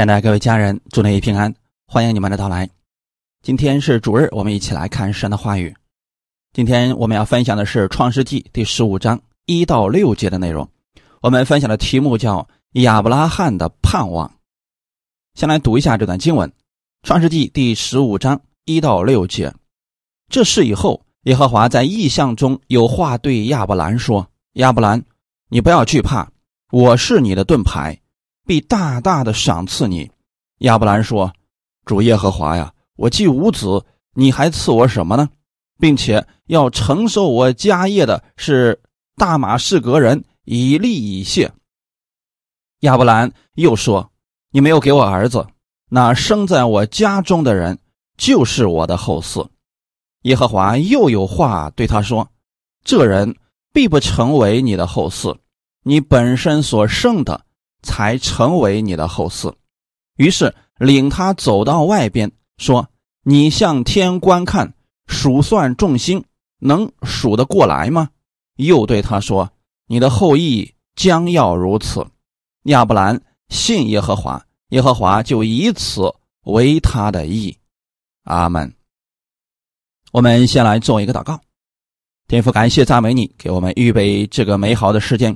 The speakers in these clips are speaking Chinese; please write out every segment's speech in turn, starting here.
亲爱的各位家人，祝你平安，欢迎你们的到来。今天是主日，我们一起来看神的话语。今天我们要分享的是《创世纪》第十五章一到六节的内容。我们分享的题目叫“亚伯拉罕的盼望”。先来读一下这段经文，《创世纪》第十五章一到六节。这事以后，耶和华在异象中有话对亚伯兰说：“亚伯兰，你不要惧怕，我是你的盾牌。”必大大的赏赐你，亚伯兰说：“主耶和华呀，我既无子，你还赐我什么呢？并且要承受我家业的是大马士革人以利以谢。”亚伯兰又说：“你没有给我儿子，那生在我家中的人就是我的后嗣。”耶和华又有话对他说：“这人必不成为你的后嗣，你本身所生的。”才成为你的后嗣。于是领他走到外边，说：“你向天观看，数算众星，能数得过来吗？”又对他说：“你的后裔将要如此。”亚伯兰信耶和华，耶和华就以此为他的意。阿门。我们先来做一个祷告，天父，感谢赞美你，给我们预备这个美好的时间。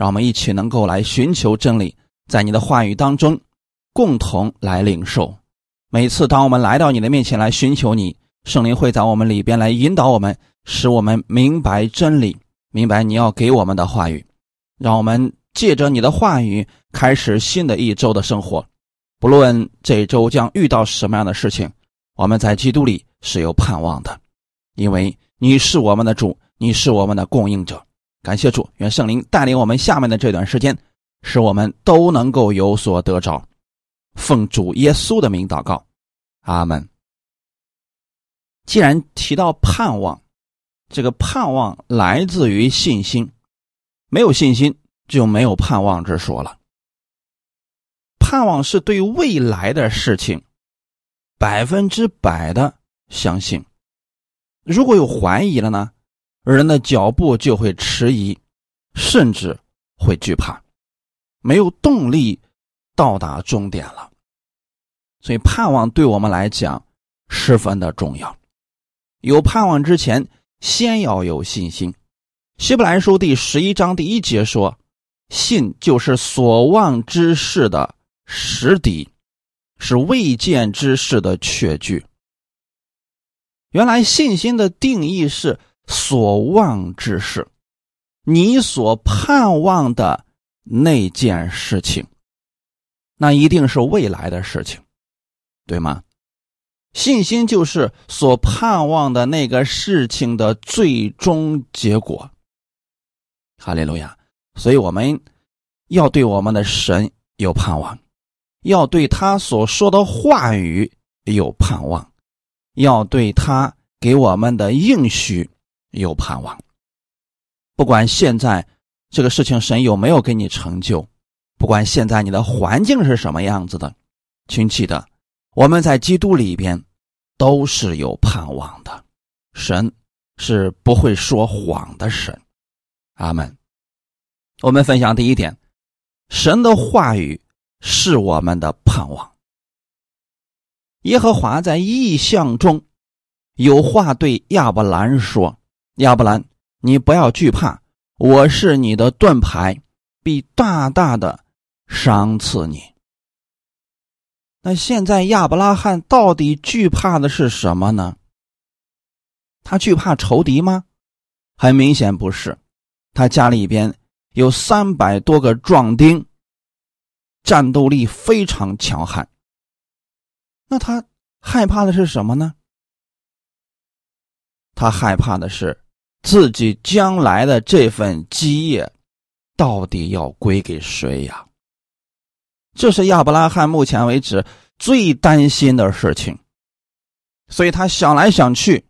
让我们一起能够来寻求真理，在你的话语当中，共同来领受。每次当我们来到你的面前来寻求你，圣灵会在我们里边来引导我们，使我们明白真理，明白你要给我们的话语。让我们借着你的话语开始新的一周的生活。不论这一周将遇到什么样的事情，我们在基督里是有盼望的，因为你是我们的主，你是我们的供应者。感谢主，愿圣灵带领我们下面的这段时间，使我们都能够有所得着。奉主耶稣的名祷告，阿门。既然提到盼望，这个盼望来自于信心，没有信心就没有盼望之说了。盼望是对未来的事情百分之百的相信，如果有怀疑了呢？人的脚步就会迟疑，甚至会惧怕，没有动力到达终点了。所以，盼望对我们来讲十分的重要。有盼望之前，先要有信心。希伯来书第十一章第一节说：“信就是所望之事的实底，是未见之事的确据。”原来，信心的定义是。所望之事，你所盼望的那件事情，那一定是未来的事情，对吗？信心就是所盼望的那个事情的最终结果。哈利路亚！所以我们要对我们的神有盼望，要对他所说的话语有盼望，要对他给我们的应许。有盼望，不管现在这个事情神有没有给你成就，不管现在你的环境是什么样子的，请记得我们在基督里边都是有盼望的。神是不会说谎的神，阿门。我们分享第一点，神的话语是我们的盼望。耶和华在异象中有话对亚伯兰说。亚伯兰，你不要惧怕，我是你的盾牌，必大大的赏赐你。那现在亚伯拉罕到底惧怕的是什么呢？他惧怕仇敌吗？很明显不是，他家里边有三百多个壮丁，战斗力非常强悍。那他害怕的是什么呢？他害怕的是。自己将来的这份基业，到底要归给谁呀？这是亚伯拉罕目前为止最担心的事情，所以他想来想去，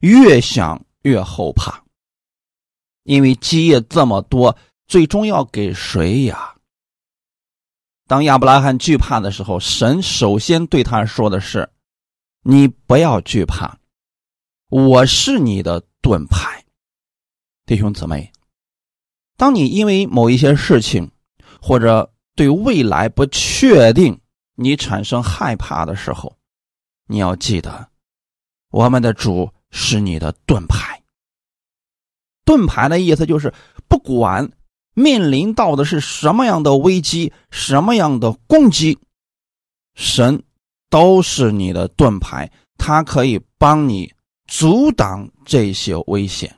越想越后怕，因为基业这么多，最终要给谁呀？当亚伯拉罕惧怕的时候，神首先对他说的是：“你不要惧怕，我是你的盾牌。”弟兄姊妹，当你因为某一些事情，或者对未来不确定，你产生害怕的时候，你要记得，我们的主是你的盾牌。盾牌的意思就是，不管面临到的是什么样的危机、什么样的攻击，神都是你的盾牌，他可以帮你阻挡这些危险，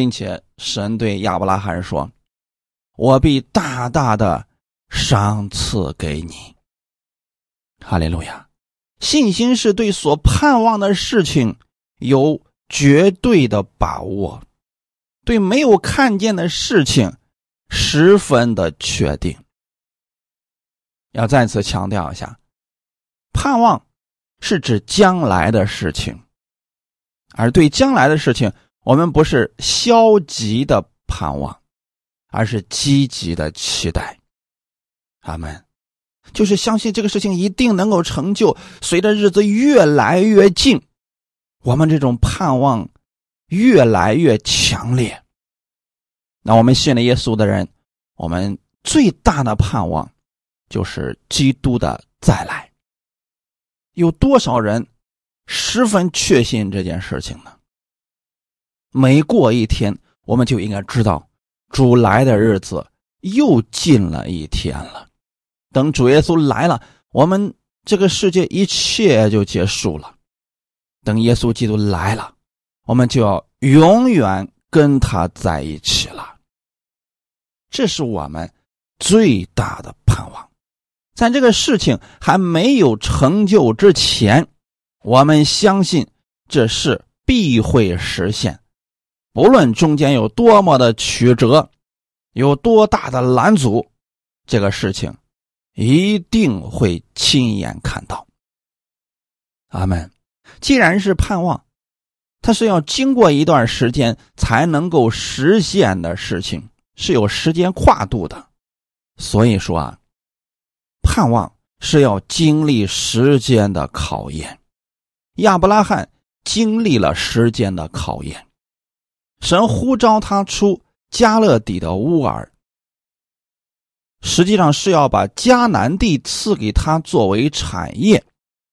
并且神对亚伯拉罕说：“我必大大的赏赐给你。”哈利路亚！信心是对所盼望的事情有绝对的把握。对没有看见的事情，十分的确定。要再次强调一下，盼望是指将来的事情，而对将来的事情，我们不是消极的盼望，而是积极的期待。阿门。就是相信这个事情一定能够成就。随着日子越来越近，我们这种盼望。越来越强烈。那我们信了耶稣的人，我们最大的盼望就是基督的再来。有多少人十分确信这件事情呢？每过一天，我们就应该知道主来的日子又近了一天了。等主耶稣来了，我们这个世界一切就结束了。等耶稣基督来了。我们就要永远跟他在一起了，这是我们最大的盼望。在这个事情还没有成就之前，我们相信这事必会实现。不论中间有多么的曲折，有多大的拦阻，这个事情一定会亲眼看到。阿门。既然是盼望。它是要经过一段时间才能够实现的事情，是有时间跨度的。所以说啊，盼望是要经历时间的考验。亚伯拉罕经历了时间的考验，神呼召他出加勒底的乌尔，实际上是要把迦南地赐给他作为产业，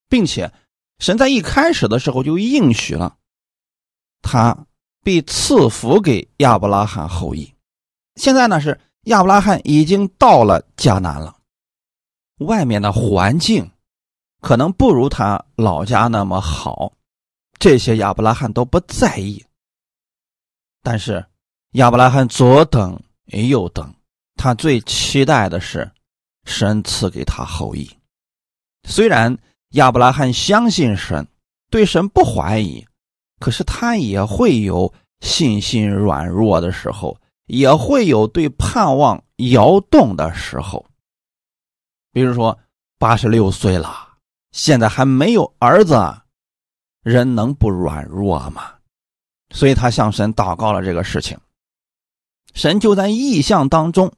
并且神在一开始的时候就应许了。他被赐福给亚伯拉罕后裔。现在呢是亚伯拉罕已经到了迦南了，外面的环境可能不如他老家那么好，这些亚伯拉罕都不在意。但是亚伯拉罕左等右等，他最期待的是神赐给他后裔。虽然亚伯拉罕相信神，对神不怀疑。可是他也会有信心软弱的时候，也会有对盼望摇动的时候。比如说，八十六岁了，现在还没有儿子，人能不软弱吗？所以他向神祷告了这个事情，神就在意象当中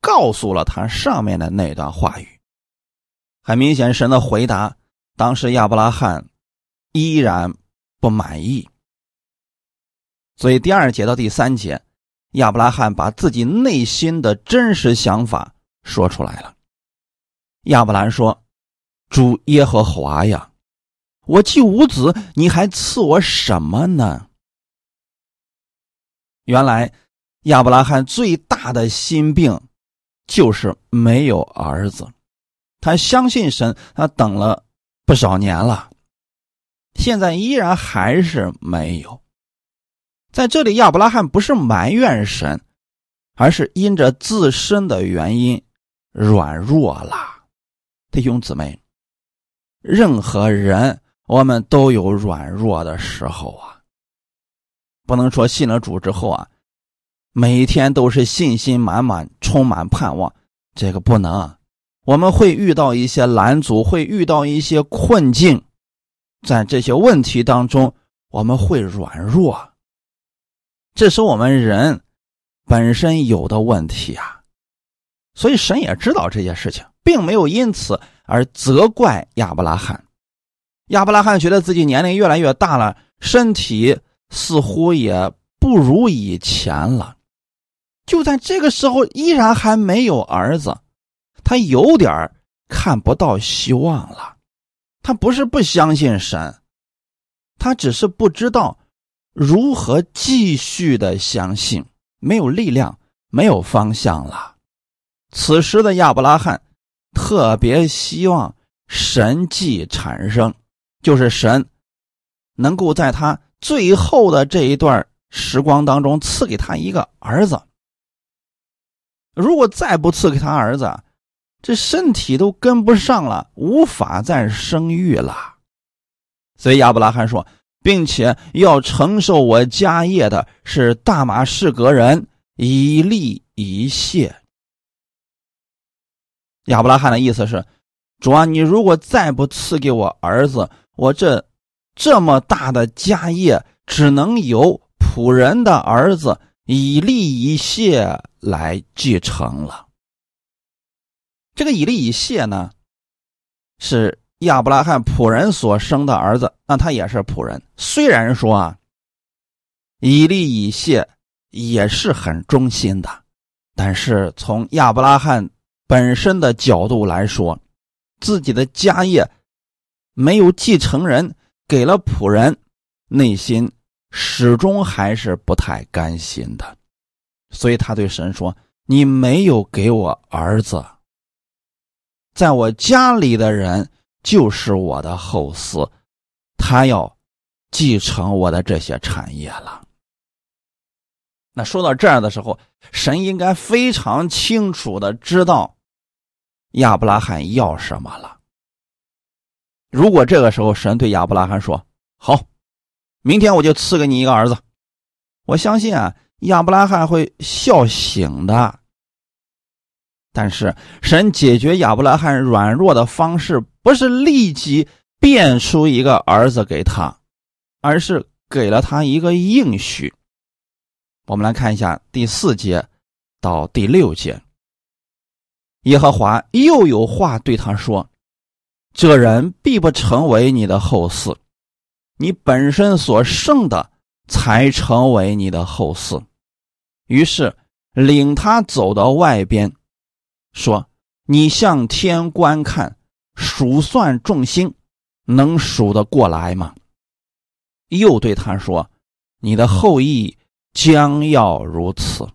告诉了他上面的那段话语。很明显，神的回答，当时亚伯拉罕依然。不满意，所以第二节到第三节，亚伯拉罕把自己内心的真实想法说出来了。亚伯兰说：“主耶和华呀，我既无子，你还赐我什么呢？”原来亚伯拉罕最大的心病就是没有儿子，他相信神，他等了不少年了。现在依然还是没有，在这里亚伯拉罕不是埋怨神，而是因着自身的原因软弱了。弟兄姊妹，任何人我们都有软弱的时候啊，不能说信了主之后啊，每一天都是信心满满、充满盼望，这个不能。我们会遇到一些拦阻，会遇到一些困境。在这些问题当中，我们会软弱，这是我们人本身有的问题啊。所以神也知道这些事情，并没有因此而责怪亚伯拉罕。亚伯拉罕觉得自己年龄越来越大了，身体似乎也不如以前了。就在这个时候，依然还没有儿子，他有点看不到希望了。他不是不相信神，他只是不知道如何继续的相信，没有力量，没有方向了。此时的亚伯拉罕特别希望神迹产生，就是神能够在他最后的这一段时光当中赐给他一个儿子。如果再不赐给他儿子，这身体都跟不上了，无法再生育了。所以亚伯拉罕说，并且要承受我家业的是大马士革人以利以谢。亚伯拉罕的意思是，主啊，你如果再不赐给我儿子，我这这么大的家业只能由仆人的儿子以利以谢。来继承了。这个以利以谢呢，是亚伯拉罕仆人所生的儿子，那他也是仆人。虽然说啊，以利以谢也是很忠心的，但是从亚伯拉罕本身的角度来说，自己的家业没有继承人，给了仆人，内心始终还是不太甘心的。所以他对神说：“你没有给我儿子，在我家里的人就是我的后嗣，他要继承我的这些产业了。”那说到这儿的时候，神应该非常清楚的知道亚伯拉罕要什么了。如果这个时候神对亚伯拉罕说：“好，明天我就赐给你一个儿子。”我相信啊。亚伯拉罕会笑醒的，但是神解决亚伯拉罕软弱的方式不是立即变出一个儿子给他，而是给了他一个应许。我们来看一下第四节到第六节，耶和华又有话对他说：“这人必不成为你的后嗣，你本身所剩的才成为你的后嗣。”于是领他走到外边，说：“你向天观看，数算众星，能数得过来吗？”又对他说：“你的后裔将要如此。”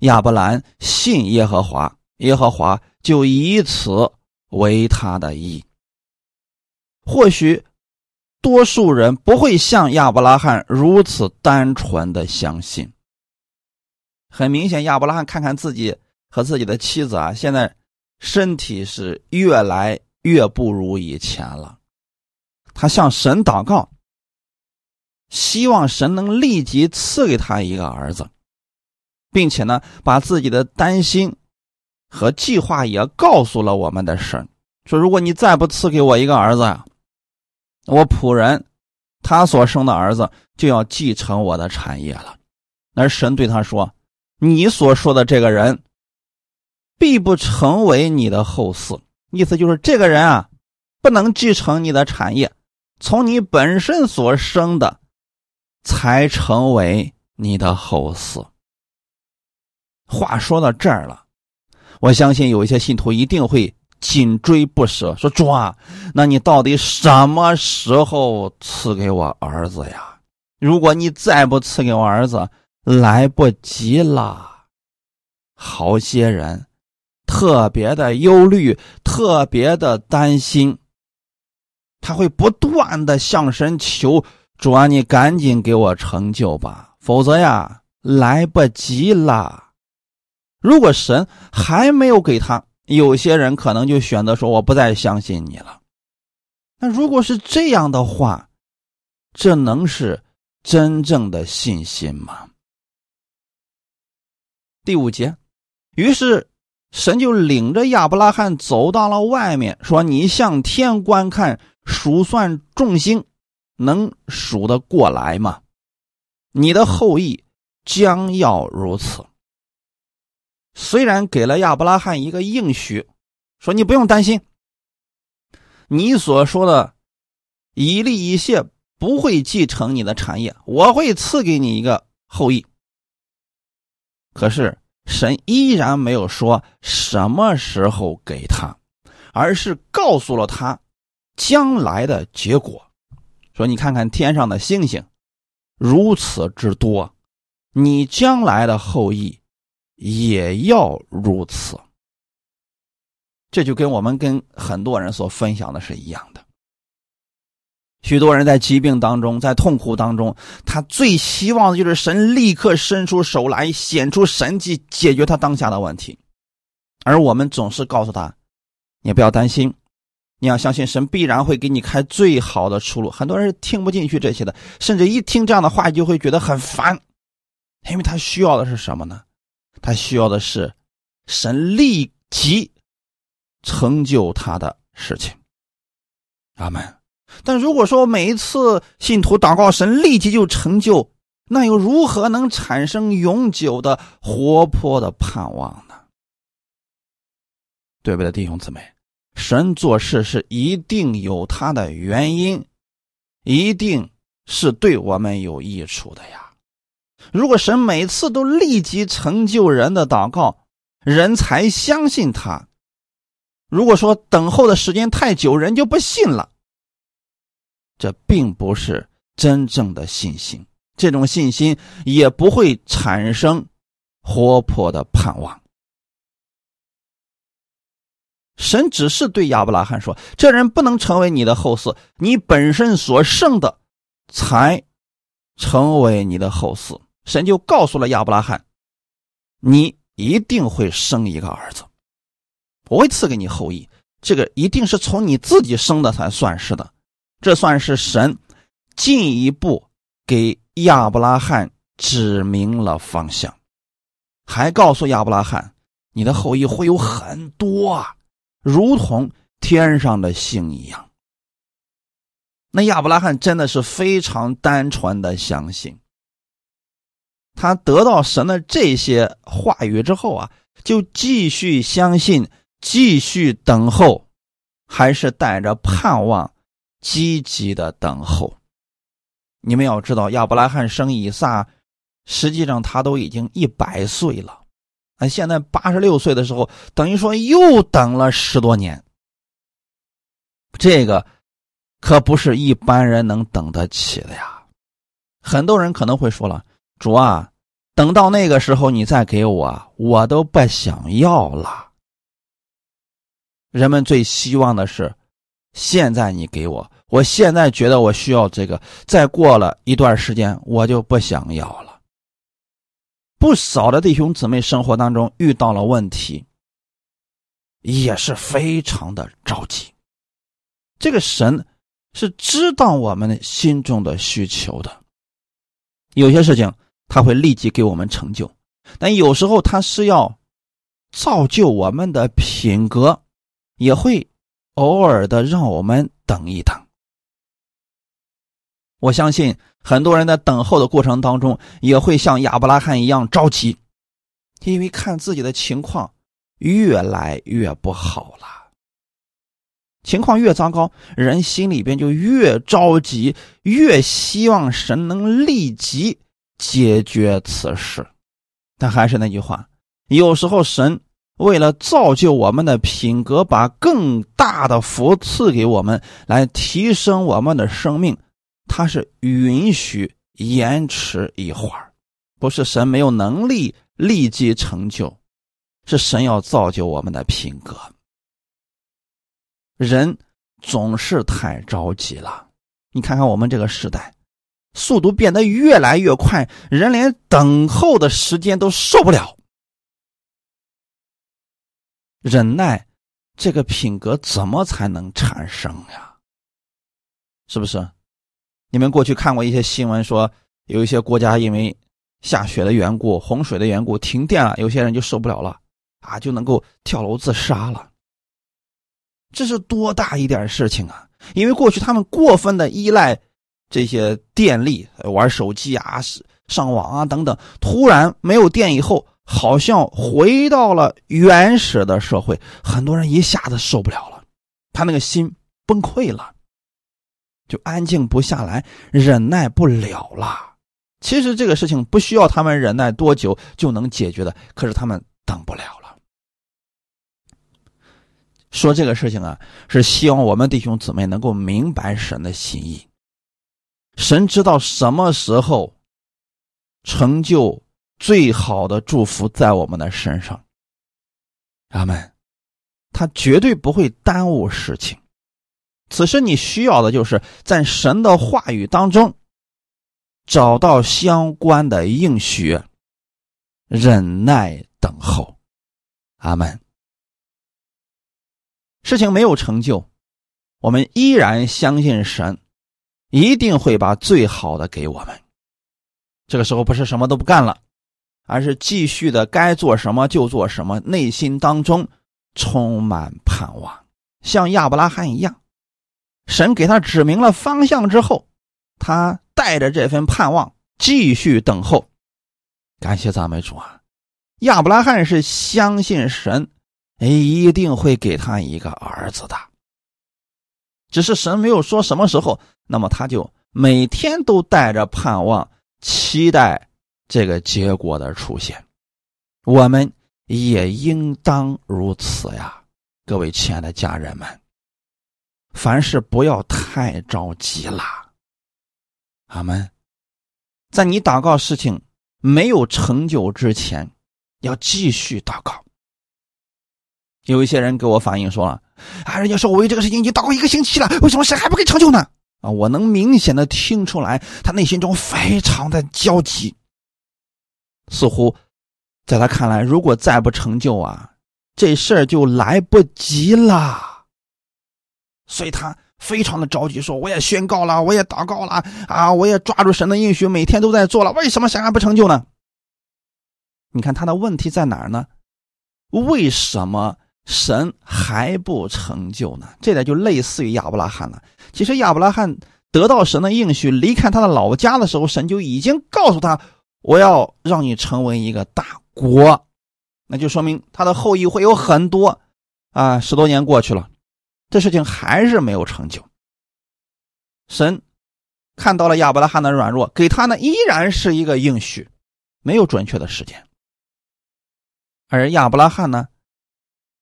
亚伯兰信耶和华，耶和华就以此为他的意。或许多数人不会像亚伯拉罕如此单纯的相信。很明显，亚伯拉罕看看自己和自己的妻子啊，现在身体是越来越不如以前了。他向神祷告，希望神能立即赐给他一个儿子，并且呢，把自己的担心和计划也告诉了我们的神，说：如果你再不赐给我一个儿子呀，我仆人他所生的儿子就要继承我的产业了。而神对他说。你所说的这个人，必不成为你的后嗣。意思就是，这个人啊，不能继承你的产业，从你本身所生的，才成为你的后嗣。话说到这儿了，我相信有一些信徒一定会紧追不舍，说：“主啊，那你到底什么时候赐给我儿子呀？如果你再不赐给我儿子，”来不及了，好些人特别的忧虑，特别的担心，他会不断的向神求主啊，你赶紧给我成就吧，否则呀，来不及了。如果神还没有给他，有些人可能就选择说我不再相信你了。那如果是这样的话，这能是真正的信心吗？第五节，于是神就领着亚伯拉罕走到了外面，说：“你向天观看，数算众星，能数得过来吗？你的后裔将要如此。”虽然给了亚伯拉罕一个应许，说你不用担心，你所说的以利以谢不会继承你的产业，我会赐给你一个后裔。可是神依然没有说什么时候给他，而是告诉了他将来的结果。说：“你看看天上的星星，如此之多，你将来的后裔也要如此。”这就跟我们跟很多人所分享的是一样的。许多人在疾病当中，在痛苦当中，他最希望的就是神立刻伸出手来，显出神迹，解决他当下的问题。而我们总是告诉他：“你不要担心，你要相信神必然会给你开最好的出路。”很多人听不进去这些的，甚至一听这样的话就会觉得很烦，因为他需要的是什么呢？他需要的是神立即成就他的事情。阿门。但如果说每一次信徒祷告神立即就成就，那又如何能产生永久的活泼的盼望呢？对不对，弟兄姊妹？神做事是一定有他的原因，一定是对我们有益处的呀。如果神每次都立即成就人的祷告，人才相信他；如果说等候的时间太久，人就不信了。这并不是真正的信心，这种信心也不会产生活泼的盼望。神只是对亚伯拉罕说：“这人不能成为你的后嗣，你本身所剩的，才成为你的后嗣。”神就告诉了亚伯拉罕：“你一定会生一个儿子，我会赐给你后裔。这个一定是从你自己生的才算是的。这算是神进一步给亚伯拉罕指明了方向，还告诉亚伯拉罕：你的后裔会有很多啊。”如同天上的星一样，那亚伯拉罕真的是非常单纯的相信。他得到神的这些话语之后啊，就继续相信，继续等候，还是带着盼望，积极的等候。你们要知道，亚伯拉罕生以撒，实际上他都已经一百岁了。啊，现在八十六岁的时候，等于说又等了十多年。这个可不是一般人能等得起的呀。很多人可能会说了：“主啊，等到那个时候你再给我，我都不想要了。”人们最希望的是，现在你给我，我现在觉得我需要这个，再过了一段时间我就不想要了。不少的弟兄姊妹生活当中遇到了问题，也是非常的着急。这个神是知道我们心中的需求的，有些事情他会立即给我们成就，但有时候他是要造就我们的品格，也会偶尔的让我们等一等。我相信。很多人在等候的过程当中，也会像亚伯拉罕一样着急，因为看自己的情况越来越不好了。情况越糟糕，人心里边就越着急，越希望神能立即解决此事。但还是那句话，有时候神为了造就我们的品格，把更大的福赐给我们，来提升我们的生命。他是允许延迟一会儿，不是神没有能力立即成就，是神要造就我们的品格。人总是太着急了，你看看我们这个时代，速度变得越来越快，人连等候的时间都受不了。忍耐这个品格怎么才能产生呀？是不是？你们过去看过一些新闻，说有一些国家因为下雪的缘故、洪水的缘故停电了，有些人就受不了了，啊，就能够跳楼自杀了。这是多大一点事情啊！因为过去他们过分的依赖这些电力，玩手机啊、上网啊等等，突然没有电以后，好像回到了原始的社会，很多人一下子受不了了，他那个心崩溃了。就安静不下来，忍耐不了了。其实这个事情不需要他们忍耐多久就能解决的，可是他们等不了了。说这个事情啊，是希望我们弟兄姊妹能够明白神的心意。神知道什么时候成就最好的祝福在我们的身上。阿门。他绝对不会耽误事情。此时你需要的就是在神的话语当中找到相关的应许，忍耐等候。阿门。事情没有成就，我们依然相信神一定会把最好的给我们。这个时候不是什么都不干了，而是继续的该做什么就做什么，内心当中充满盼望，像亚伯拉罕一样。神给他指明了方向之后，他带着这份盼望继续等候。感谢赞美主啊！亚伯拉罕是相信神。哎，一定会给他一个儿子的。只是神没有说什么时候，那么他就每天都带着盼望，期待这个结果的出现。我们也应当如此呀，各位亲爱的家人们。凡事不要太着急啦。阿门。在你祷告事情没有成就之前，要继续祷告。有一些人给我反映说了：“啊，人家说我为这个事情已经祷告一个星期了，为什么神还不给成就呢？”啊，我能明显的听出来，他内心中非常的焦急，似乎在他看来，如果再不成就啊，这事儿就来不及了。所以他非常的着急，说：“我也宣告了，我也祷告了，啊，我也抓住神的应许，每天都在做了，为什么神还不成就呢？”你看他的问题在哪儿呢？为什么？神还不成就呢，这点就类似于亚伯拉罕了。其实亚伯拉罕得到神的应许，离开他的老家的时候，神就已经告诉他：“我要让你成为一个大国。”那就说明他的后裔会有很多。啊，十多年过去了，这事情还是没有成就。神看到了亚伯拉罕的软弱，给他呢依然是一个应许，没有准确的时间。而亚伯拉罕呢？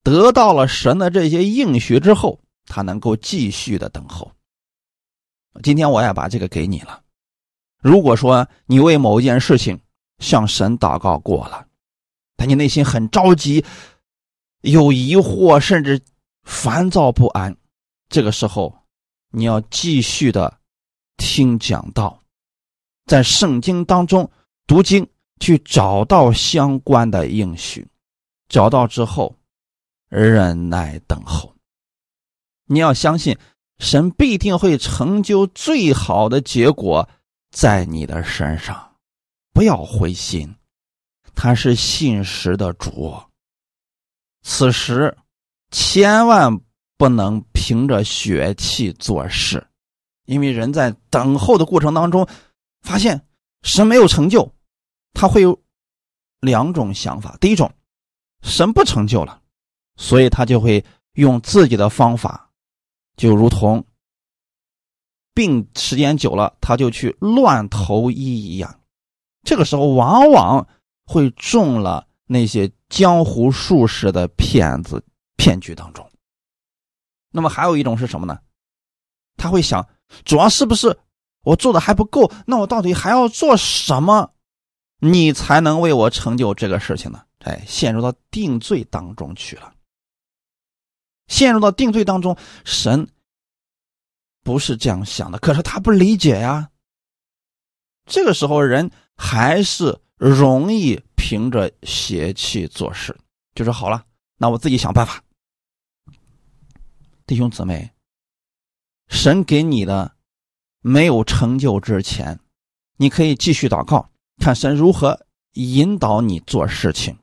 得到了神的这些应许之后，他能够继续的等候。今天我也把这个给你了。如果说你为某一件事情向神祷告过了，但你内心很着急、有疑惑，甚至烦躁不安，这个时候你要继续的听讲道，在圣经当中读经，去找到相关的应许，找到之后。忍耐等候，你要相信神必定会成就最好的结果在你的身上，不要灰心，他是信实的主。此时千万不能凭着血气做事，因为人在等候的过程当中，发现神没有成就，他会有两种想法：第一种，神不成就了。所以他就会用自己的方法，就如同病时间久了，他就去乱投医一样。这个时候往往会中了那些江湖术士的骗子骗局当中。那么还有一种是什么呢？他会想，主要是不是我做的还不够？那我到底还要做什么，你才能为我成就这个事情呢？哎，陷入到定罪当中去了。陷入到定罪当中，神不是这样想的，可是他不理解呀。这个时候，人还是容易凭着邪气做事，就说好了，那我自己想办法。弟兄姊妹，神给你的没有成就之前，你可以继续祷告，看神如何引导你做事情。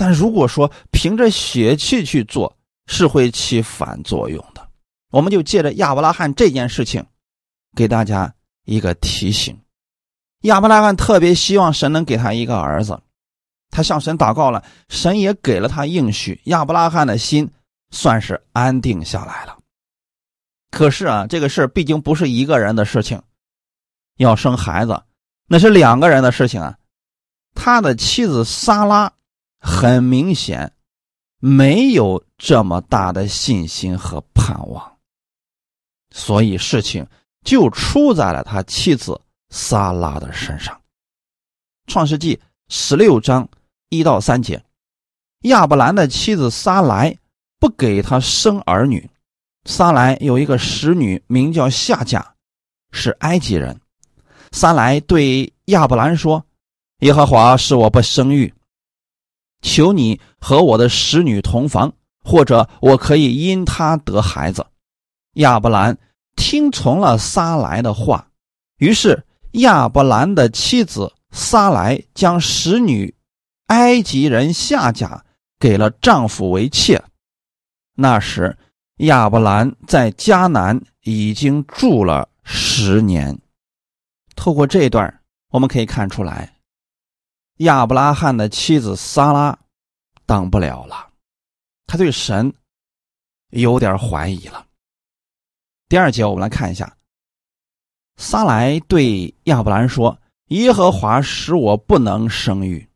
但如果说凭着血气去做，是会起反作用的。我们就借着亚伯拉罕这件事情，给大家一个提醒：亚伯拉罕特别希望神能给他一个儿子，他向神祷告了，神也给了他应许，亚伯拉罕的心算是安定下来了。可是啊，这个事毕竟不是一个人的事情，要生孩子，那是两个人的事情啊。他的妻子撒拉。很明显，没有这么大的信心和盼望，所以事情就出在了他妻子撒拉的身上。创世纪十六章一到三节，亚伯兰的妻子撒来不给他生儿女。撒来有一个使女，名叫夏甲，是埃及人。撒来对亚伯兰说：“耶和华使我不生育，求你和我的使女同房，或者我可以因她得孩子。”亚伯兰听从了撒来的话，于是亚伯兰的妻子撒来将使女埃及人夏甲给了丈夫为妾。那时亚伯兰在迦南已经住了十年。透过这段，我们可以看出来，亚伯拉罕的妻子撒拉当不了了，他对神有点怀疑了。第二节，我们来看一下，撒来对亚伯兰说：“耶和华使我不能生育。”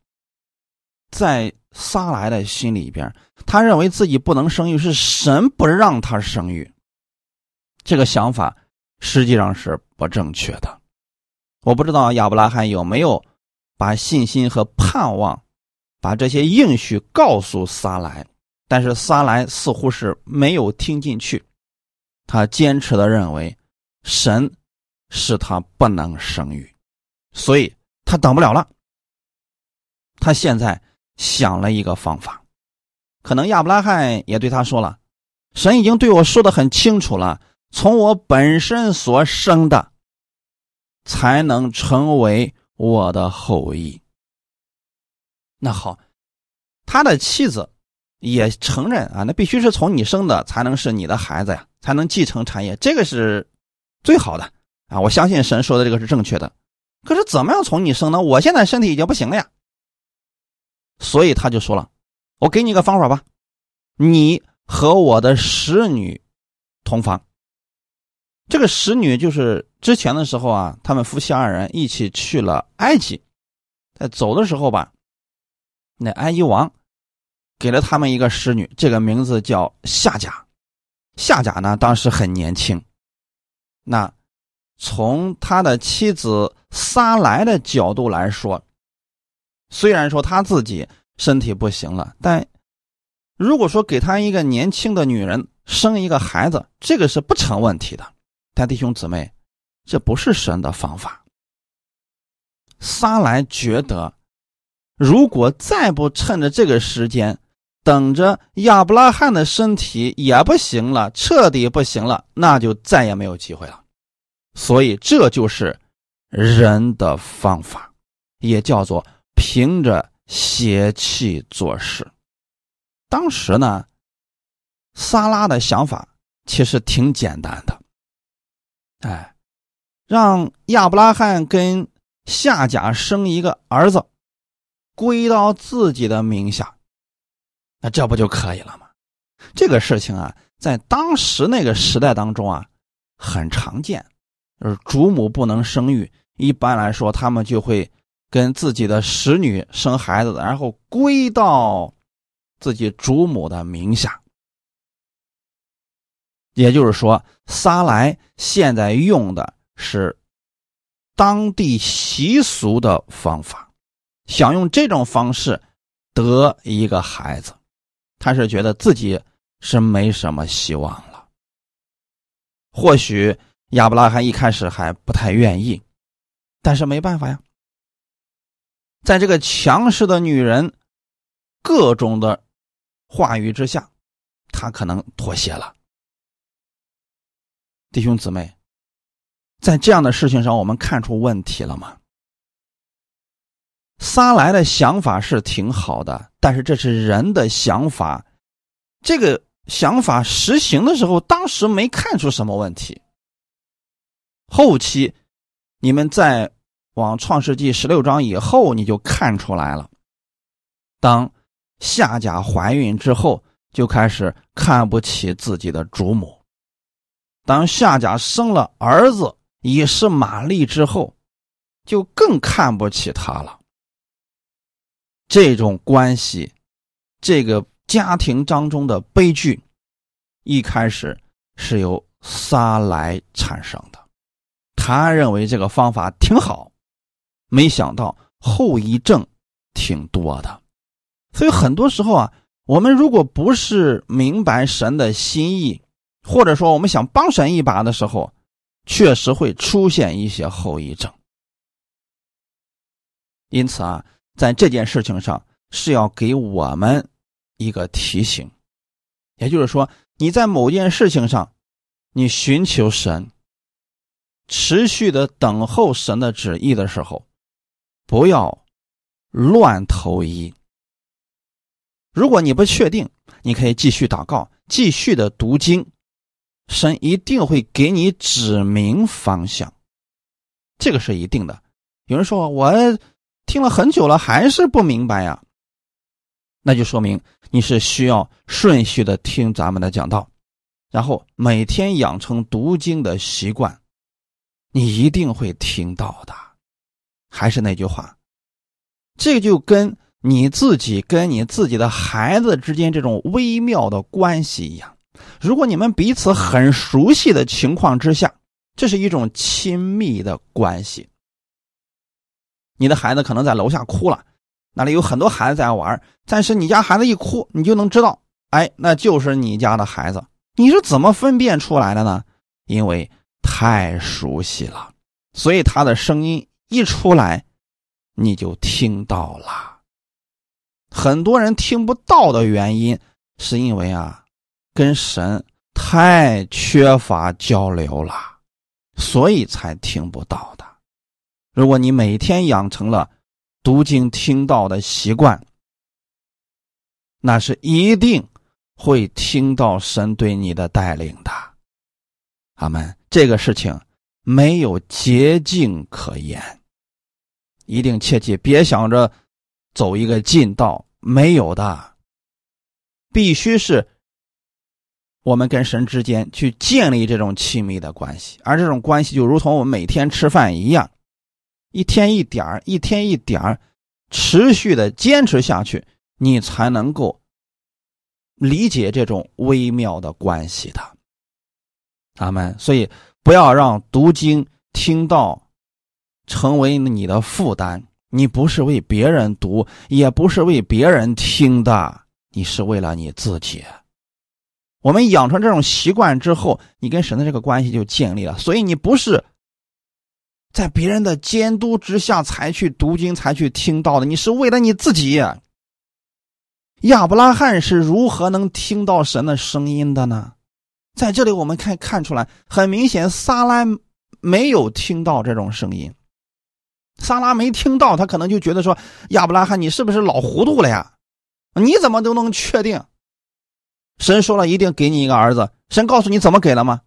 在撒来的心里边，他认为自己不能生育是神不让他生育，这个想法实际上是不正确的。我不知道亚伯拉罕有没有把信心和盼望，把这些应许告诉撒来，但是撒来似乎是没有听进去，他坚持的认为神是他不能生育，所以他等不了了。他现在想了一个方法，可能亚伯拉罕也对他说了：“神已经对我说的很清楚了，从我本身所生的。”才能成为我的后裔。那好，他的妻子也承认啊，那必须是从你生的才能是你的孩子呀，才能继承产业，这个是最好的啊！我相信神说的这个是正确的。可是怎么样从你生呢？我现在身体已经不行了呀，所以他就说了：“我给你个方法吧，你和我的使女同房。”这个使女就是之前的时候啊，他们夫妻二人一起去了埃及，在走的时候吧，那埃及王给了他们一个使女，这个名字叫夏甲。夏甲呢，当时很年轻。那从他的妻子撒来的角度来说，虽然说他自己身体不行了，但如果说给他一个年轻的女人生一个孩子，这个是不成问题的。但弟兄姊妹，这不是神的方法。撒来觉得，如果再不趁着这个时间，等着亚伯拉罕的身体也不行了，彻底不行了，那就再也没有机会了。所以，这就是人的方法，也叫做凭着邪气做事。当时呢，撒拉的想法其实挺简单的。哎，让亚伯拉罕跟夏甲生一个儿子，归到自己的名下，那这不就可以了吗？这个事情啊，在当时那个时代当中啊，很常见。就是主母不能生育，一般来说，他们就会跟自己的使女生孩子，然后归到自己主母的名下。也就是说，撒来现在用的是当地习俗的方法，想用这种方式得一个孩子，他是觉得自己是没什么希望了。或许亚伯拉罕一开始还不太愿意，但是没办法呀，在这个强势的女人各种的话语之下，他可能妥协了。弟兄姊妹，在这样的事情上，我们看出问题了吗？撒来的想法是挺好的，但是这是人的想法，这个想法实行的时候，当时没看出什么问题。后期，你们在往创世纪十六章以后，你就看出来了。当夏甲怀孕之后，就开始看不起自己的主母。当夏甲生了儿子以是玛丽之后，就更看不起他了。这种关系，这个家庭当中的悲剧，一开始是由撒来产生的。他认为这个方法挺好，没想到后遗症挺多的。所以很多时候啊，我们如果不是明白神的心意，或者说我们想帮神一把的时候，确实会出现一些后遗症。因此啊，在这件事情上是要给我们一个提醒，也就是说，你在某件事情上，你寻求神，持续的等候神的旨意的时候，不要乱投医。如果你不确定，你可以继续祷告，继续的读经，神一定会给你指明方向，这个是一定的。有人说我。听了很久了，还是不明白呀？那就说明你是需要顺序的听咱们的讲道，然后每天养成读经的习惯，你一定会听到的。还是那句话，这就跟你自己跟你自己的孩子之间这种微妙的关系一样。如果你们彼此很熟悉的情况之下，这是一种亲密的关系。你的孩子可能在楼下哭了，那里有很多孩子在玩，但是你家孩子一哭，你就能知道，哎，那就是你家的孩子。你是怎么分辨出来的呢？因为太熟悉了，所以他的声音一出来，你就听到了。很多人听不到的原因，是因为啊，跟神太缺乏交流了，所以才听不到的。如果你每天养成了读经听到的习惯，那是一定会听到神对你的带领的。阿门。这个事情没有捷径可言，一定切记，别想着走一个近道，没有的。必须是我们跟神之间去建立这种亲密的关系，而这种关系就如同我们每天吃饭一样。一天一点儿，一天一点儿，持续的坚持下去，你才能够理解这种微妙的关系的。阿门。所以，不要让读经、听到成为你的负担。你不是为别人读，也不是为别人听的，你是为了你自己。我们养成这种习惯之后，你跟神的这个关系就建立了。所以，你不是。在别人的监督之下才去读经，才去听到的。你是为了你自己。亚伯拉罕是如何能听到神的声音的呢？在这里我们看看出来，很明显，撒拉没有听到这种声音。撒拉没听到，他可能就觉得说：“亚伯拉罕，你是不是老糊涂了呀？你怎么都能确定？神说了一定给你一个儿子，神告诉你怎么给了吗？”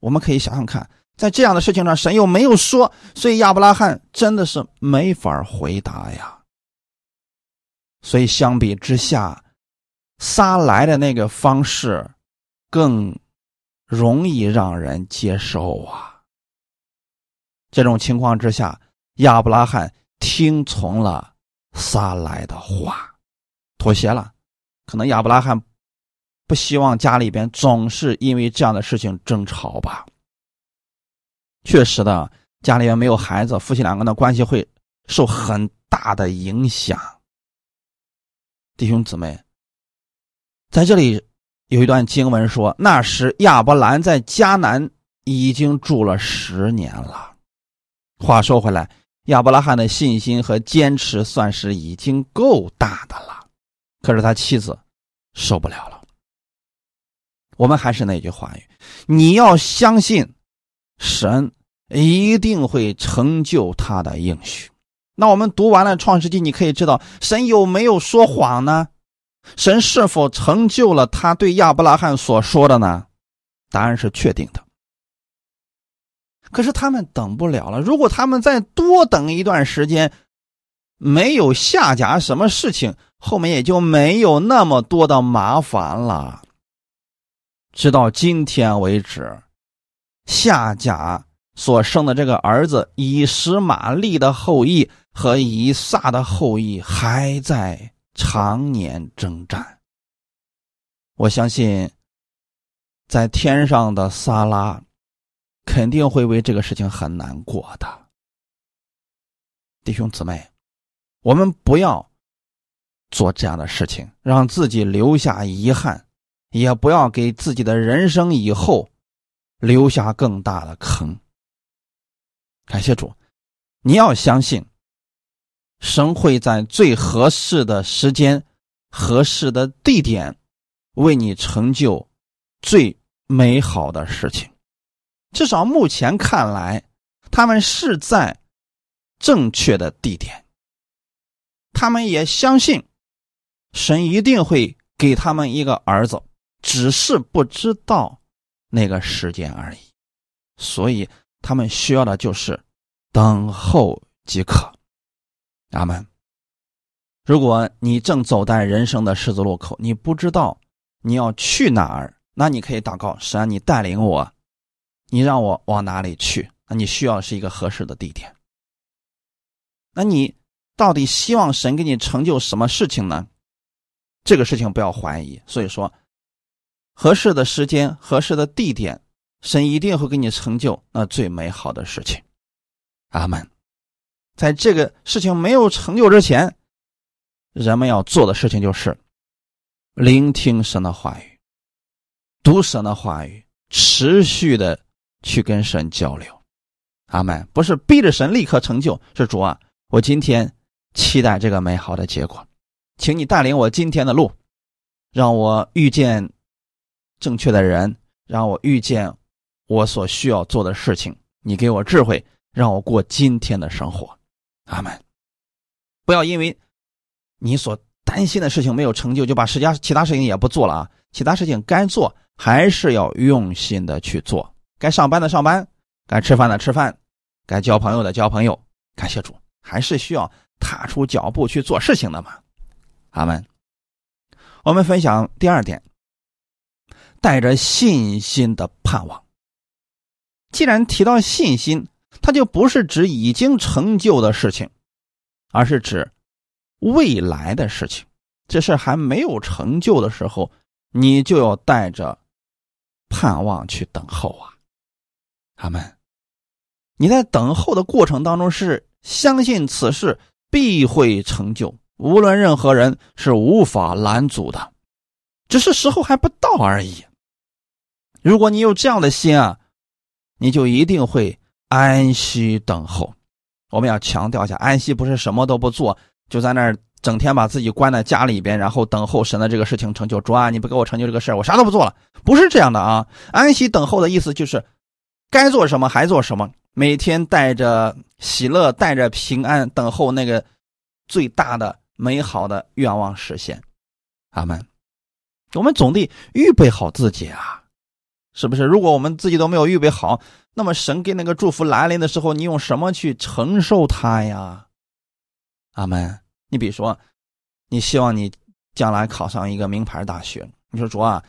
我们可以想想看。在这样的事情上，神又没有说，所以亚伯拉罕真的是没法回答呀。所以相比之下，撒来的那个方式更容易让人接受啊。这种情况之下，亚伯拉罕听从了撒来的话，妥协了。可能亚伯拉罕不希望家里边总是因为这样的事情争吵吧。确实的，家里面没有孩子，夫妻两个的关系会受很大的影响。弟兄姊妹，在这里有一段经文说，那时亚伯兰在迦南已经住了十年了。话说回来，亚伯拉罕的信心和坚持算是已经够大的了，可是他妻子受不了了。我们还是那句话语，你要相信神。一定会成就他的应许。那我们读完了创世纪，你可以知道神有没有说谎呢？神是否成就了他对亚伯拉罕所说的呢？答案是确定的。可是他们等不了了。如果他们再多等一段时间，没有下甲什么事情，后面也就没有那么多的麻烦了。直到今天为止，夏甲。所生的这个儿子以实玛利的后裔和以撒的后裔还在常年征战，我相信，在天上的萨拉肯定会为这个事情很难过的。弟兄姊妹，我们不要做这样的事情，让自己留下遗憾，也不要给自己的人生以后留下更大的坑。感谢主，你要相信。神会在最合适的时间、合适的地点，为你成就最美好的事情。至少目前看来，他们是在正确的地点。他们也相信神一定会给他们一个儿子，只是不知道那个时间而已。所以他们需要的就是等候即可。阿门。如果你正走在人生的十字路口，你不知道你要去哪儿，那你可以祷告：神，你带领我，你让我往哪里去？那你需要是一个合适的地点。那你到底希望神给你成就什么事情呢？这个事情不要怀疑。所以说，合适的时间、合适的地点，神一定会给你成就那最美好的事情。阿门。在这个事情没有成就之前，人们要做的事情就是聆听神的话语，读神的话语，持续的去跟神交流。阿门。不是逼着神立刻成就，是主啊，我今天期待这个美好的结果，请你带领我今天的路，让我遇见正确的人，让我遇见我所需要做的事情。你给我智慧，让我过今天的生活。阿门！不要因为你所担心的事情没有成就，就把时间其他事情也不做了啊！其他事情该做还是要用心的去做，该上班的上班，该吃饭的吃饭，该交朋友的交朋友。感谢主，还是需要踏出脚步去做事情的嘛！阿门。我们分享第二点，带着信心的盼望。既然提到信心。它就不是指已经成就的事情，而是指未来的事情。这事还没有成就的时候，你就要带着盼望去等候啊，阿门。你在等候的过程当中是相信此事必会成就，无论任何人是无法拦阻的，只是时候还不到而已。如果你有这样的心啊，你就一定会。安息等候，我们要强调一下，安息不是什么都不做，就在那儿整天把自己关在家里边，然后等候神的这个事情成就。主啊，你不给我成就这个事我啥都不做了。不是这样的啊！安息等候的意思就是，该做什么还做什么，每天带着喜乐，带着平安，等候那个最大的美好的愿望实现。阿门。我们总得预备好自己啊。是不是？如果我们自己都没有预备好，那么神给那个祝福来临的时候，你用什么去承受它呀？阿门。你比如说，你希望你将来考上一个名牌大学，你说主啊，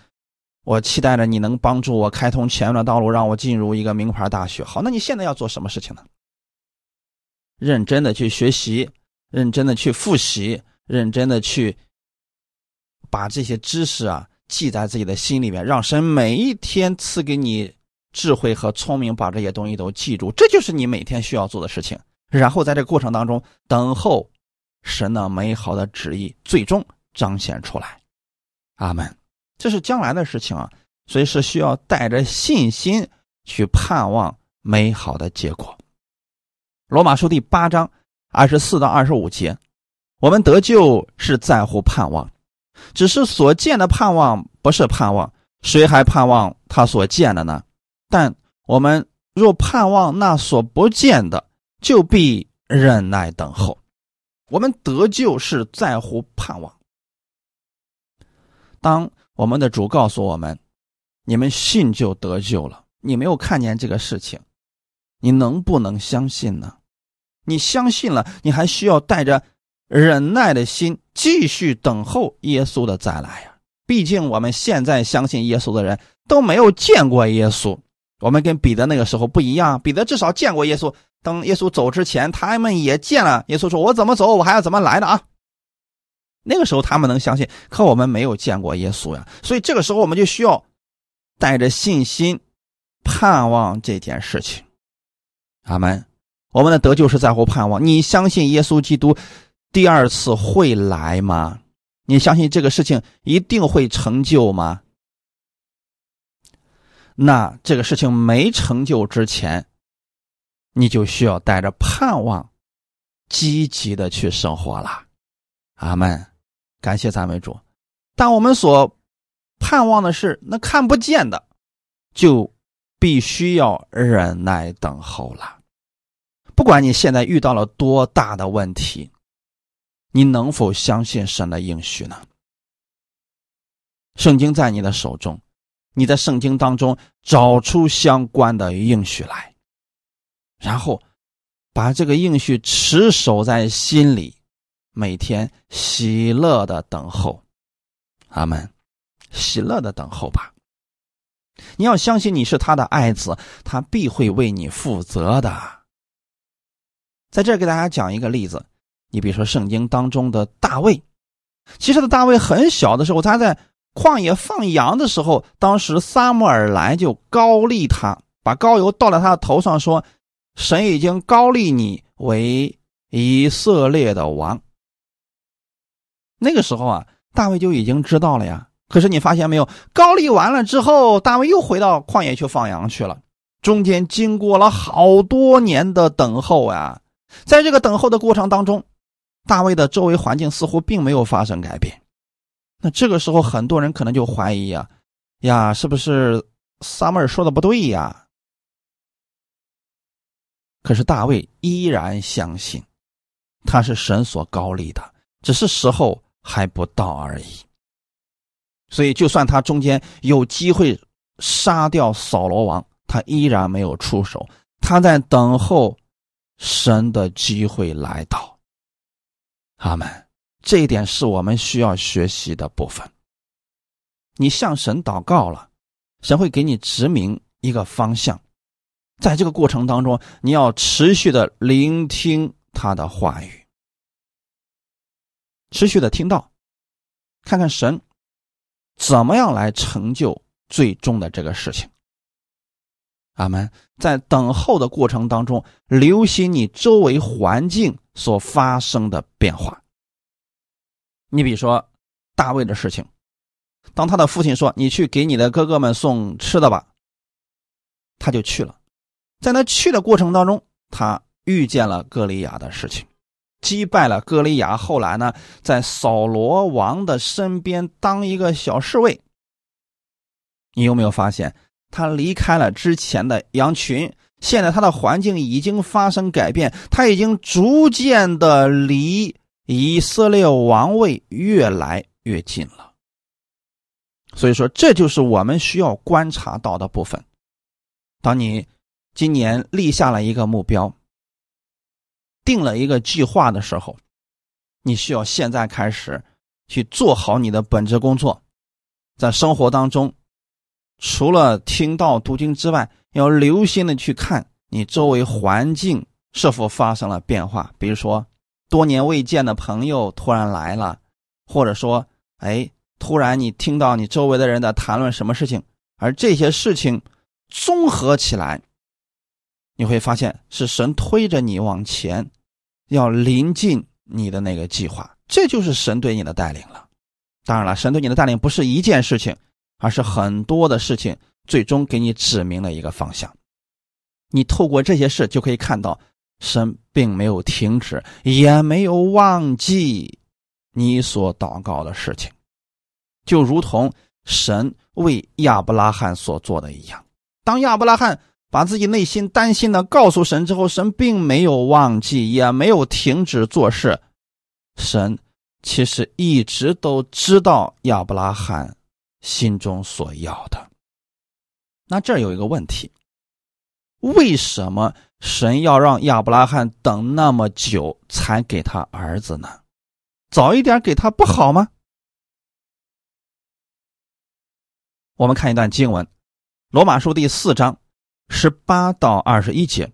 我期待着你能帮助我开通前面的道路，让我进入一个名牌大学。好，那你现在要做什么事情呢？认真的去学习，认真的去复习，认真的去把这些知识啊。记在自己的心里面，让神每一天赐给你智慧和聪明，把这些东西都记住，这就是你每天需要做的事情。然后在这个过程当中，等候神的美好的旨意最终彰显出来。阿门。这是将来的事情啊，所以是需要带着信心去盼望美好的结果。罗马书第八章二十四到二十五节，我们得救是在乎盼望。只是所见的盼望不是盼望，谁还盼望他所见的呢？但我们若盼望那所不见的，就必忍耐等候。我们得救是在乎盼望。当我们的主告诉我们：“你们信就得救了。”你没有看见这个事情，你能不能相信呢？你相信了，你还需要带着。忍耐的心，继续等候耶稣的再来呀！毕竟我们现在相信耶稣的人都没有见过耶稣，我们跟彼得那个时候不一样。彼得至少见过耶稣，等耶稣走之前，他们也见了耶稣，说：“我怎么走，我还要怎么来的啊？”那个时候他们能相信，可我们没有见过耶稣呀，所以这个时候我们就需要带着信心，盼望这件事情。阿门。我们的得救是在乎盼望。你相信耶稣基督第二次会来吗？你相信这个事情一定会成就吗？那这个事情没成就之前，你就需要带着盼望，积极的去生活了。阿门，感谢赞美主。但我们所盼望的是那看不见的，就必须要忍耐等候了。不管你现在遇到了多大的问题，你能否相信神的应许呢？圣经在你的手中，你在圣经当中找出相关的应许来，然后把这个应许持守在心里，每天喜乐的等候。阿门，喜乐的等候吧。你要相信你是他的爱子，他必会为你负责的。在这给大家讲一个例子，你比如说圣经当中的大卫，其实的大卫很小的时候，他在旷野放羊的时候，当时撒母耳来就高立他，把膏油倒在他的头上，说：“神已经高立你为以色列的王。”那个时候啊，大卫就已经知道了呀。可是你发现没有，高立完了之后，大卫又回到旷野去放羊去了，中间经过了好多年的等候呀。在这个等候的过程当中，大卫的周围环境似乎并没有发生改变。那这个时候，很多人可能就怀疑呀，呀，是不是撒母耳说的不对呀？可是大卫依然相信，他是神所高立的，只是时候还不到而已。所以，就算他中间有机会杀掉扫罗王，他依然没有出手，他在等候。神的机会来到，阿门。这一点是我们需要学习的部分。你向神祷告了，神会给你指明一个方向。在这个过程当中，你要持续的聆听他的话语，持续的听到，看看神怎么样来成就最终的这个事情。阿门。在等候的过程当中，留心你周围环境所发生的变化。你比如说大卫的事情，当他的父亲说：“你去给你的哥哥们送吃的吧。”他就去了。在那去的过程当中，他遇见了歌利亚的事情，击败了歌利亚。后来呢，在扫罗王的身边当一个小侍卫。你有没有发现？他离开了之前的羊群，现在他的环境已经发生改变，他已经逐渐的离以色列王位越来越近了。所以说，这就是我们需要观察到的部分。当你今年立下了一个目标，定了一个计划的时候，你需要现在开始去做好你的本职工作，在生活当中。除了听到读经之外，要留心的去看你周围环境是否发生了变化。比如说，多年未见的朋友突然来了，或者说，哎，突然你听到你周围的人在谈论什么事情，而这些事情综合起来，你会发现是神推着你往前，要临近你的那个计划。这就是神对你的带领了。当然了，神对你的带领不是一件事情。而是很多的事情最终给你指明了一个方向，你透过这些事就可以看到，神并没有停止，也没有忘记你所祷告的事情，就如同神为亚伯拉罕所做的一样。当亚伯拉罕把自己内心担心的告诉神之后，神并没有忘记，也没有停止做事，神其实一直都知道亚伯拉罕。心中所要的，那这儿有一个问题：为什么神要让亚伯拉罕等那么久才给他儿子呢？早一点给他不好吗？我们看一段经文，《罗马书》第四章十八到二十一节。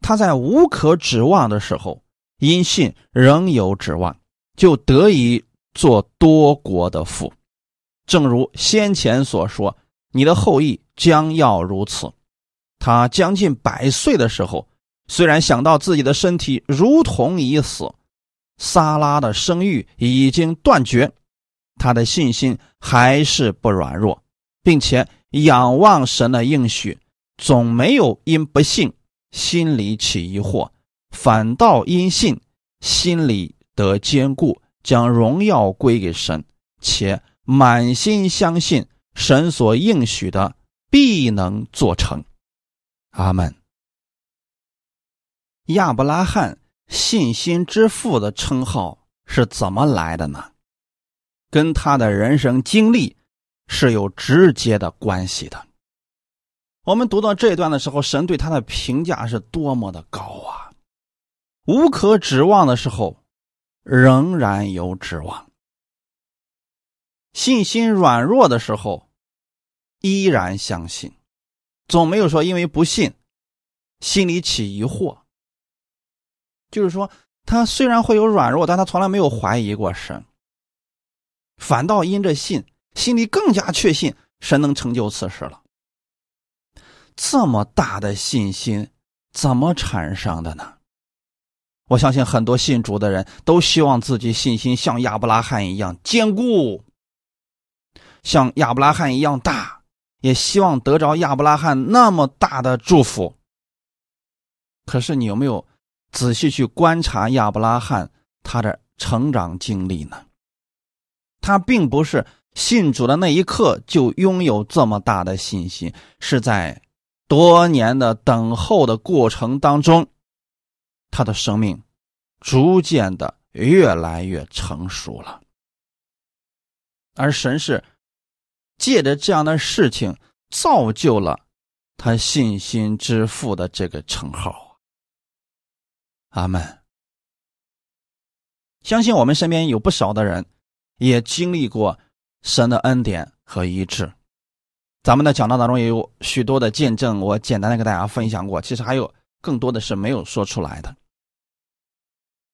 他在无可指望的时候，因信仍有指望。就得以做多国的父。正如先前所说，你的后裔将要如此。他将近百岁的时候，虽然想到自己的身体如同已死，撒拉的生育已经断绝，他的信心还是不软弱，并且仰望神的应许，总没有因不信心里起疑惑，反倒因信心里得坚固，将荣耀归给神，且。满心相信神所应许的必能做成，阿门。亚伯拉罕信心之父的称号是怎么来的呢？跟他的人生经历是有直接的关系的。我们读到这一段的时候，神对他的评价是多么的高啊！无可指望的时候，仍然有指望。信心软弱的时候，依然相信，总没有说因为不信，心里起疑惑。就是说，他虽然会有软弱，但他从来没有怀疑过神，反倒因着信，心里更加确信神能成就此事了。这么大的信心怎么产生的呢？我相信很多信主的人都希望自己信心像亚伯拉罕一样坚固。像亚伯拉罕一样大，也希望得着亚伯拉罕那么大的祝福。可是你有没有仔细去观察亚伯拉罕他的成长经历呢？他并不是信主的那一刻就拥有这么大的信心，是在多年的等候的过程当中，他的生命逐渐的越来越成熟了，而神是。借着这样的事情，造就了他信心之父的这个称号。阿门。相信我们身边有不少的人，也经历过神的恩典和医治。咱们的讲道当中也有许多的见证，我简单的跟大家分享过。其实还有更多的是没有说出来的。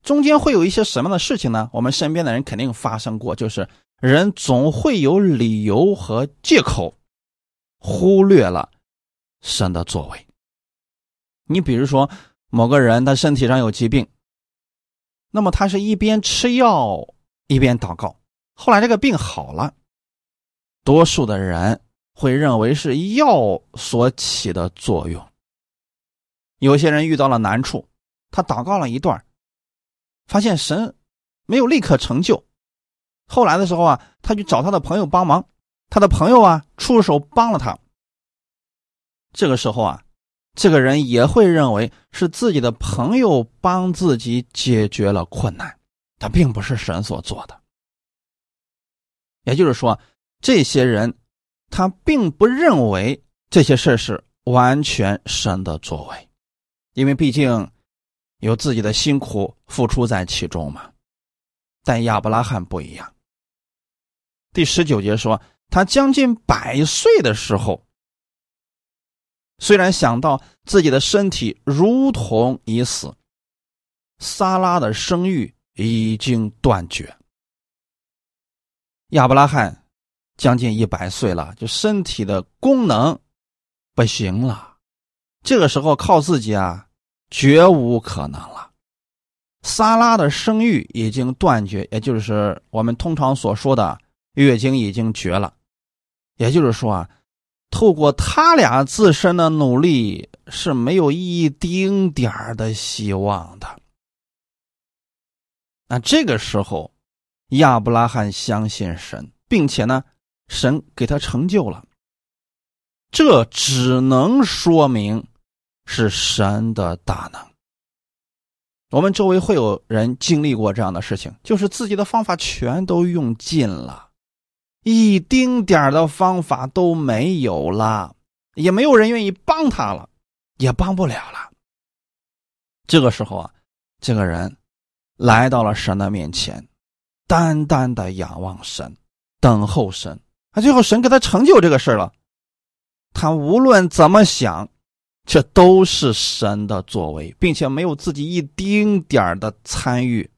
中间会有一些什么样的事情呢？我们身边的人肯定发生过，就是。人总会有理由和借口，忽略了神的作为。你比如说，某个人他身体上有疾病，那么他是一边吃药一边祷告，后来这个病好了，多数的人会认为是药所起的作用。有些人遇到了难处，他祷告了一段，发现神没有立刻成就。后来的时候啊，他去找他的朋友帮忙，他的朋友啊出手帮了他。这个时候啊，这个人也会认为是自己的朋友帮自己解决了困难，他并不是神所做的。也就是说，这些人他并不认为这些事是完全神的作为，因为毕竟有自己的辛苦付出在其中嘛。但亚伯拉罕不一样。第十九节说，他将近百岁的时候，虽然想到自己的身体如同已死，撒拉的生育已经断绝。亚伯拉罕将近一百岁了，就身体的功能不行了，这个时候靠自己啊，绝无可能了。撒拉的生育已经断绝，也就是我们通常所说的。月经已经绝了，也就是说啊，透过他俩自身的努力是没有一丁点儿的希望的。那这个时候，亚伯拉罕相信神，并且呢，神给他成就了。这只能说明是神的大能。我们周围会有人经历过这样的事情，就是自己的方法全都用尽了。一丁点的方法都没有了，也没有人愿意帮他了，也帮不了了。这个时候啊，这个人来到了神的面前，单单的仰望神，等候神。啊，最后神给他成就这个事了。他无论怎么想，这都是神的作为，并且没有自己一丁点的参与。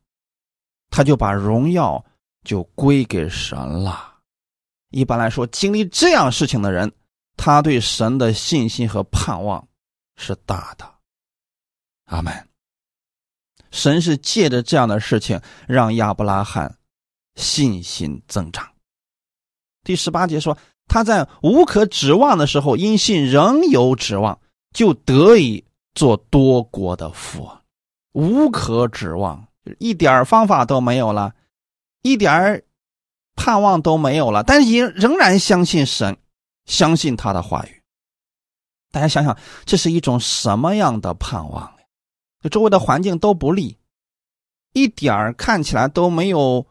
他就把荣耀就归给神了。一般来说，经历这样事情的人，他对神的信心和盼望是大的。阿门。神是借着这样的事情让亚伯拉罕信心增长。第十八节说，他在无可指望的时候，因信仍有指望，就得以做多国的父。无可指望，一点方法都没有了，一点盼望都没有了，但是也仍然相信神，相信他的话语。大家想想，这是一种什么样的盼望呀？就周围的环境都不利，一点儿看起来都没有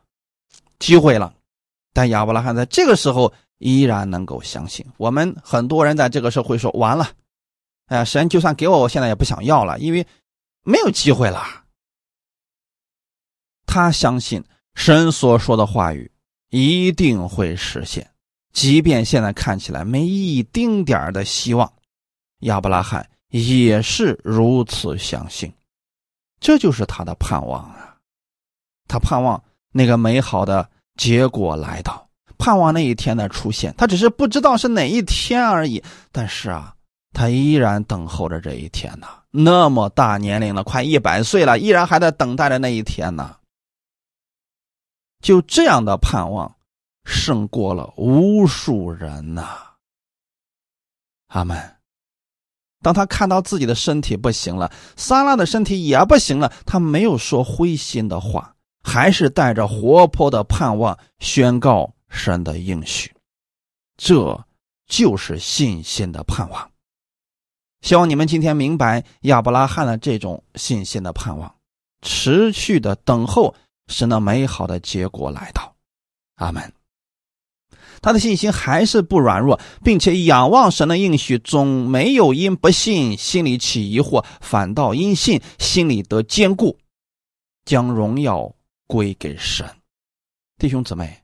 机会了，但亚伯拉罕在这个时候依然能够相信。我们很多人在这个时候会说：“完了，哎呀，神就算给我，我现在也不想要了，因为。”没有机会了。他相信神所说的话语一定会实现，即便现在看起来没一丁点的希望，亚伯拉罕也是如此相信。这就是他的盼望啊！他盼望那个美好的结果来到，盼望那一天的出现。他只是不知道是哪一天而已。但是啊，他依然等候着这一天呢。那么大年龄了，快一百岁了，依然还在等待着那一天呢。就这样的盼望，胜过了无数人呐。阿门。当他看到自己的身体不行了，撒拉的身体也不行了，他没有说灰心的话，还是带着活泼的盼望宣告神的应许。这就是信心的盼望。希望你们今天明白亚伯拉罕的这种信心的盼望，持续的等候神的美好的结果来到。阿门。他的信心还是不软弱，并且仰望神的应许，总没有因不信心里起疑惑，反倒因信心里得坚固，将荣耀归给神。弟兄姊妹，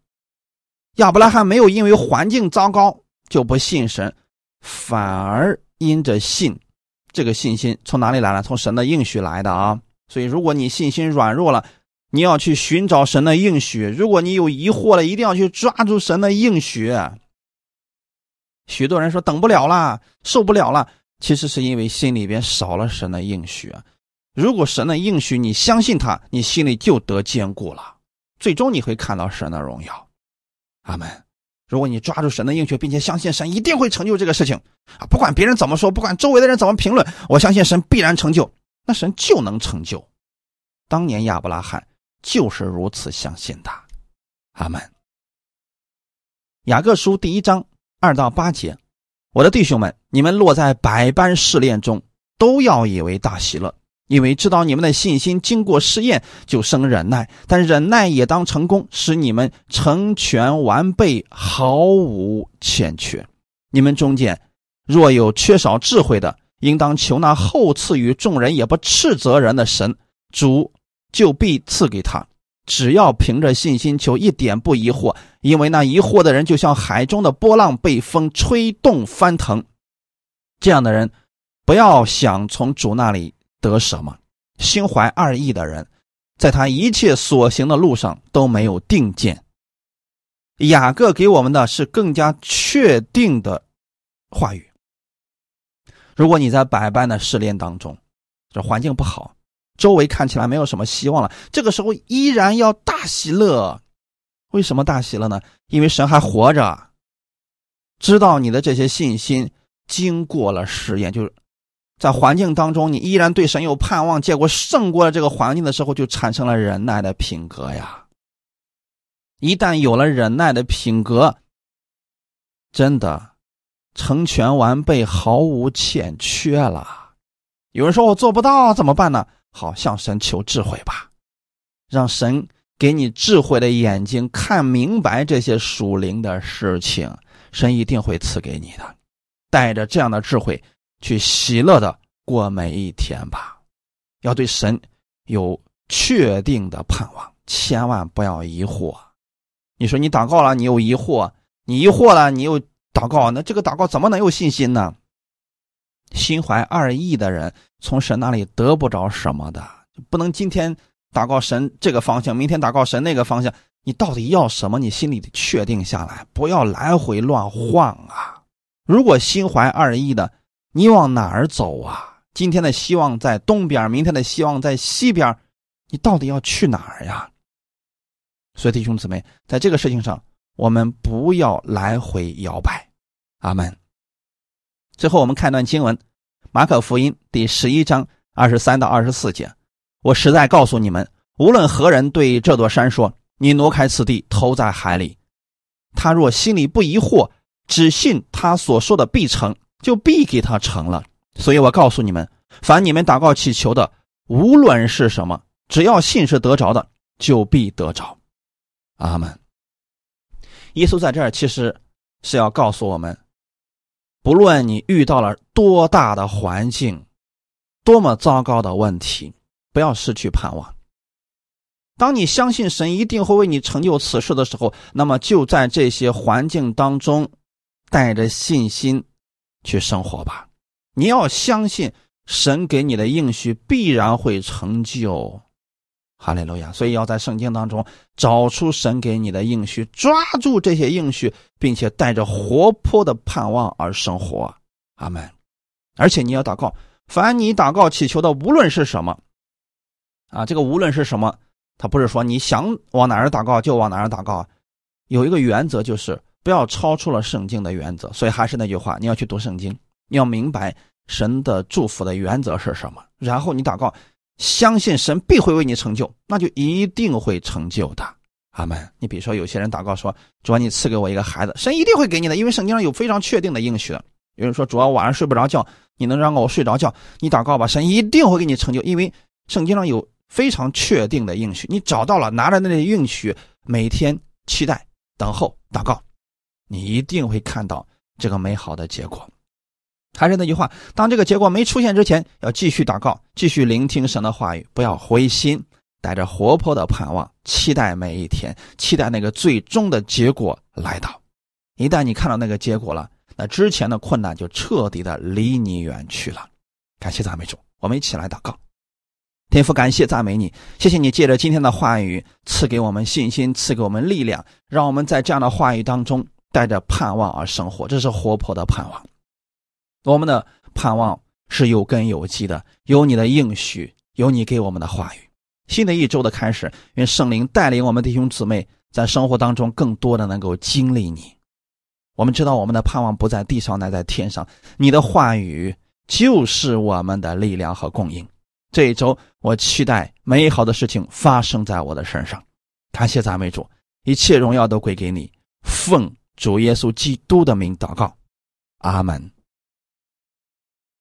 亚伯拉罕没有因为环境糟糕就不信神，反而。因着信，这个信心从哪里来呢？从神的应许来的啊！所以，如果你信心软弱了，你要去寻找神的应许；如果你有疑惑了，一定要去抓住神的应许。许多人说等不了了，受不了了，其实是因为心里边少了神的应许。如果神的应许你相信他，你心里就得坚固了，最终你会看到神的荣耀。阿门。如果你抓住神的应许，并且相信神一定会成就这个事情啊，不管别人怎么说，不管周围的人怎么评论，我相信神必然成就，那神就能成就。当年亚伯拉罕就是如此相信的。阿门。雅各书第一章二到八节，我的弟兄们，你们落在百般试炼中，都要以为大喜乐。因为知道你们的信心经过试验，就生忍耐；但忍耐也当成功，使你们成全完备，毫无欠缺。你们中间若有缺少智慧的，应当求那后赐予众人也不斥责人的神，主就必赐给他。只要凭着信心求，一点不疑惑，因为那疑惑的人就像海中的波浪，被风吹动翻腾。这样的人，不要想从主那里。得什么？心怀二意的人，在他一切所行的路上都没有定见。雅各给我们的是更加确定的话语。如果你在百般的试炼当中，这环境不好，周围看起来没有什么希望了，这个时候依然要大喜乐。为什么大喜乐呢？因为神还活着，知道你的这些信心经过了试验，就是。在环境当中，你依然对神有盼望，结果胜过了这个环境的时候，就产生了忍耐的品格呀。一旦有了忍耐的品格，真的成全完备，毫无欠缺了。有人说我做不到，怎么办呢？好，向神求智慧吧，让神给你智慧的眼睛，看明白这些属灵的事情，神一定会赐给你的。带着这样的智慧。去喜乐的过每一天吧，要对神有确定的盼望，千万不要疑惑。你说你祷告了，你又疑惑，你疑惑了，你又祷告，那这个祷告怎么能有信心呢？心怀二意的人，从神那里得不着什么的，不能今天祷告神这个方向，明天祷告神那个方向，你到底要什么？你心里得确定下来，不要来回乱晃啊！如果心怀二意的，你往哪儿走啊？今天的希望在东边，明天的希望在西边，你到底要去哪儿呀？所以弟兄姊妹，在这个事情上，我们不要来回摇摆。阿门。最后，我们看段经文，《马可福音》第十一章二十三到二十四节。我实在告诉你们，无论何人对这座山说：“你挪开此地，投在海里”，他若心里不疑惑，只信他所说的必成，就必给他成了。所以我告诉你们，凡你们祷告祈求的，无论是什么，只要信是得着的，就必得着。阿门。耶稣在这儿其实是要告诉我们。不论你遇到了多大的环境，多么糟糕的问题，不要失去盼望。当你相信神一定会为你成就此事的时候，那么就在这些环境当中，带着信心去生活吧。你要相信神给你的应许必然会成就。哈利路亚！所以要在圣经当中找出神给你的应许，抓住这些应许，并且带着活泼的盼望而生活。阿门。而且你要祷告，凡你祷告祈求的，无论是什么，啊，这个无论是什么，他不是说你想往哪儿祷告就往哪儿祷告，有一个原则就是不要超出了圣经的原则。所以还是那句话，你要去读圣经，你要明白神的祝福的原则是什么，然后你祷告。相信神必会为你成就，那就一定会成就的。阿门。你比如说，有些人祷告说：“主啊，你赐给我一个孩子。”神一定会给你的，因为圣经上有非常确定的应许。有人说：“主啊，晚上睡不着觉，你能让我睡着觉？”你祷告吧，神一定会给你成就，因为圣经上有非常确定的应许。你找到了，拿着那个应许，每天期待、等候、祷告，你一定会看到这个美好的结果。还是那句话，当这个结果没出现之前，要继续祷告，继续聆听神的话语，不要灰心，带着活泼的盼望，期待每一天，期待那个最终的结果来到。一旦你看到那个结果了，那之前的困难就彻底的离你远去了。感谢赞美主，我们一起来祷告。天父，感谢赞美你，谢谢你借着今天的话语赐给我们信心，赐给我们力量，让我们在这样的话语当中带着盼望而生活，这是活泼的盼望。我们的盼望是有根有基的，有你的应许，有你给我们的话语。新的一周的开始，愿圣灵带领我们弟兄姊妹在生活当中更多的能够经历你。我们知道我们的盼望不在地上，乃在天上。你的话语就是我们的力量和供应。这一周，我期待美好的事情发生在我的身上。感谢赞美主，一切荣耀都归给你。奉主耶稣基督的名祷告，阿门。